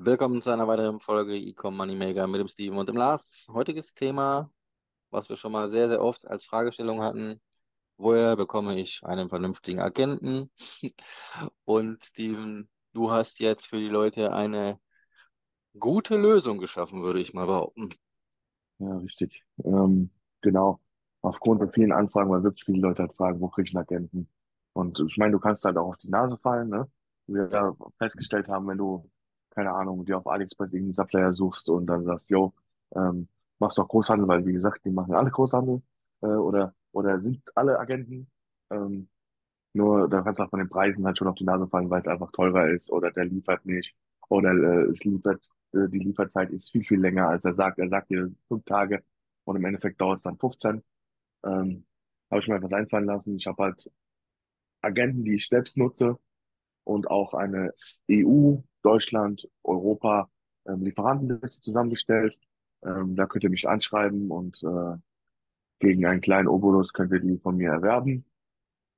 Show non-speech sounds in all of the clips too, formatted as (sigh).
Willkommen zu einer weiteren Folge Ecom Moneymaker mit dem Steven und dem Lars. Heutiges Thema, was wir schon mal sehr, sehr oft als Fragestellung hatten. Woher bekomme ich einen vernünftigen Agenten? (laughs) Und Steven, du hast jetzt für die Leute eine gute Lösung geschaffen, würde ich mal behaupten. Ja, richtig. Ähm, genau. Aufgrund der vielen Anfragen, weil wirklich viele Leute halt fragen, wo kriege ich einen Agenten? Und ich meine, du kannst halt auch auf die Nase fallen, ne? Wie wir ja festgestellt haben, wenn du, keine Ahnung, dir auf AliExpress irgendeinen Supplier suchst und dann sagst, yo, ähm, machst du auch Großhandel, weil wie gesagt, die machen alle Großhandel, äh, oder, oder sind alle Agenten. Ähm, nur da kannst du auch von den Preisen halt schon auf die Nase fallen, weil es einfach teurer ist oder der liefert nicht oder äh, es liefert, äh, die Lieferzeit ist viel, viel länger, als er sagt. Er sagt dir fünf Tage und im Endeffekt dauert es dann 15. Ähm, habe ich mir etwas einfallen lassen. Ich habe halt Agenten, die ich selbst nutze und auch eine EU, Deutschland, Europa ähm, Lieferantenliste zusammengestellt. Ähm, da könnt ihr mich anschreiben und äh, gegen einen kleinen Obolus könnt ihr die von mir erwerben.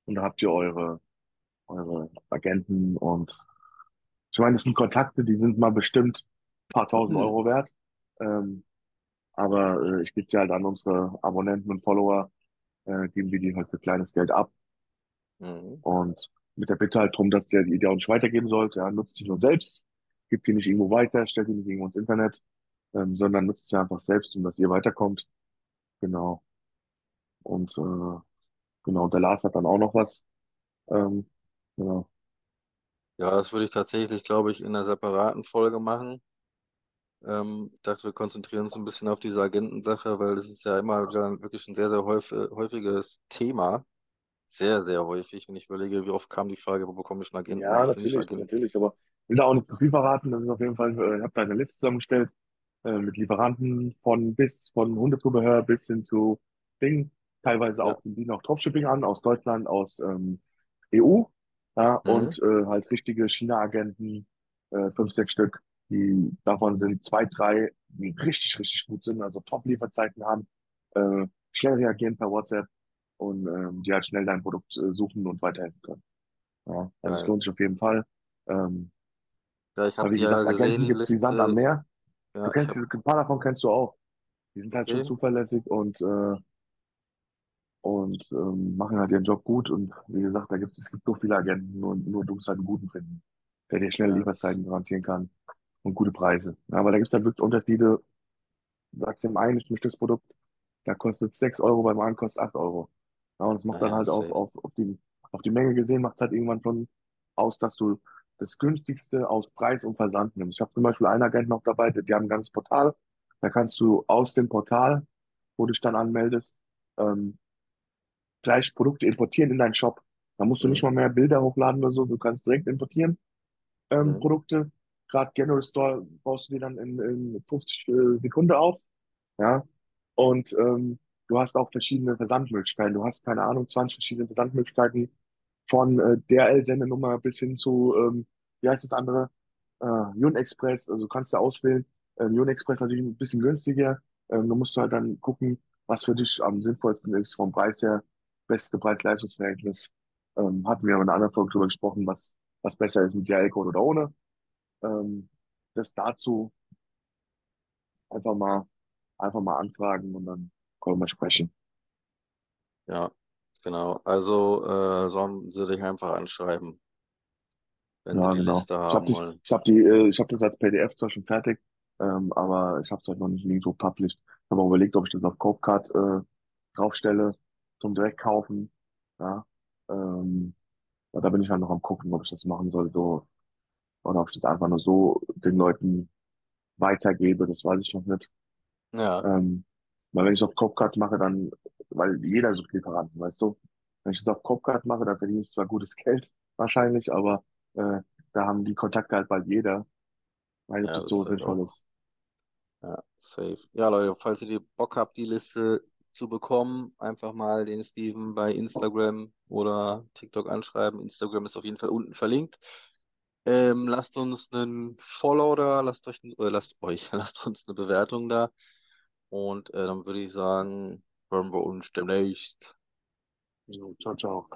Und da habt ihr eure, eure Agenten und Ich meine, das sind Kontakte, die sind mal bestimmt ein paar tausend Hm. Euro wert. Ähm, aber äh, ich gebe die halt an unsere Abonnenten und Follower, äh, geben wir die halt für kleines Geld ab. Mhm. Und mit der Bitte halt drum, dass der die auch nicht weitergeben sollte. Ja, nutzt die nur selbst, gibt die nicht irgendwo weiter, stellt die nicht irgendwo ins Internet, ähm, sondern nutzt sie einfach selbst, um dass ihr weiterkommt. Genau. Und äh, genau, der Lars hat dann auch noch was. Ähm, genau. Ja, das würde ich tatsächlich, glaube ich, in einer separaten Folge machen. Ähm, ich dachte, wir konzentrieren uns ein bisschen auf diese Agentensache, weil das ist ja immer wirklich ein sehr, sehr häufig, häufiges Thema. Sehr, sehr häufig, wenn ich überlege, wie oft kam die Frage, wo bekomme ich einen Agenten, Ja, natürlich, Agenten? natürlich. Aber ich will da auch nicht zu viel verraten. Das ist auf jeden Fall, äh, ich habe da eine Liste zusammengestellt äh, mit Lieferanten von bis von Hundezubehör bis hin zu Ding. Teilweise auch, die bieten auch Dropshipping an aus Deutschland, aus ähm, EU. Ja, Mhm. und äh, halt richtige China-Agenten, äh, fünf, sechs Stück. Die davon sind zwei, drei, die richtig, richtig gut sind, also Top-Lieferzeiten haben, äh, schnell reagieren per WhatsApp und ähm, die halt schnell dein Produkt äh, suchen und weiterhelfen können. Ja, also es lohnt sich auf jeden Fall. Ähm, Ja, ich habe die ja gesagt, gesehen, Agenten die gibt's wie Sand am. Meer. Du Ja, ich kennst, habe, ein paar davon kennst du auch. Die sind halt schon okay. zuverlässig und, äh, und ähm, machen halt ihren Job gut. Und wie gesagt, da gibt es gibt so viele Agenten, nur, nur du musst halt einen guten finden, der dir schnelle Ja, Lieferzeiten garantieren kann und gute Preise. Ja, aber da gibt es halt wirklich Unterschiede. Du sagst dem einen, ich möchte das Produkt, da kostet 6 Euro, beim anderen kostet 8 Euro. Ja, und es macht dann naja, halt auf, safe. auf, auf die, auf die Menge gesehen, macht es halt irgendwann schon aus, dass du das günstigste aus Preis und Versand nimmst. Ich habe zum Beispiel einen Agent noch dabei, die die haben ein ganzes Portal. Da kannst du aus dem Portal, wo du dich dann anmeldest, ähm, gleich Produkte importieren in deinen Shop. Da musst du nicht Mhm. mal mehr Bilder hochladen oder so, du kannst direkt importieren ähm, Mhm. Produkte. Gerade General Store baust du die dann in, in 50 äh, Sekunden auf. Ja. Und ähm, du hast auch verschiedene Versandmöglichkeiten. Du hast, keine Ahnung, 20 verschiedene Versandmöglichkeiten von äh, DRL-Sendenummer bis hin zu, ähm, wie heißt das andere? Äh, Unexpress. Also kannst du auswählen. Ähm, Unexpress natürlich ein bisschen günstiger. Ähm, du musst halt dann gucken, was für dich am sinnvollsten ist vom Preis her. Beste Preis-Leistungs-Verhältnis. Ähm, hatten wir in einer anderen Folge drüber gesprochen, was, was besser ist mit DRL-Code oder ohne. Ähm, das dazu einfach mal, einfach mal anfragen und dann wir sprechen. Ja, genau. Also äh, sollen sie dich einfach anschreiben, wenn sie Ja, die genau. Liste Ich habe haben dich, wollen. ich habe die, äh, ich habe das als PDF zwar schon fertig, ähm, aber ich habe es halt noch nicht nirgendwo published. Ich habe auch überlegt, ob ich das auf Copecard äh, draufstelle zum Direktkaufen. Ja, ähm, ja, da bin ich halt noch am gucken, ob ich das machen soll, so oder ob ich das einfach nur so den Leuten weitergebe. Das weiß ich noch nicht. Ja, Ähm, weil wenn ich es auf Copecard mache, dann, weil jeder sucht Lieferanten, weißt du? Wenn ich es auf Copecard mache, dann verdiene ich zwar gutes Geld (laughs) wahrscheinlich, aber äh, da haben die Kontakte halt bald jeder. Weil ja, das so halt sinnvoll auch. ist. Ja, safe. Ja, Leute, falls ihr Bock habt, die Liste zu bekommen, einfach mal den Steven bei Instagram oder TikTok anschreiben. Instagram ist auf jeden Fall unten verlinkt. Ähm, lasst uns einen Follow da, lasst euch, äh, lasst euch, (laughs) lasst uns eine Bewertung da. Und äh, dann würde ich sagen, hören wir uns demnächst. Ciao, ciao.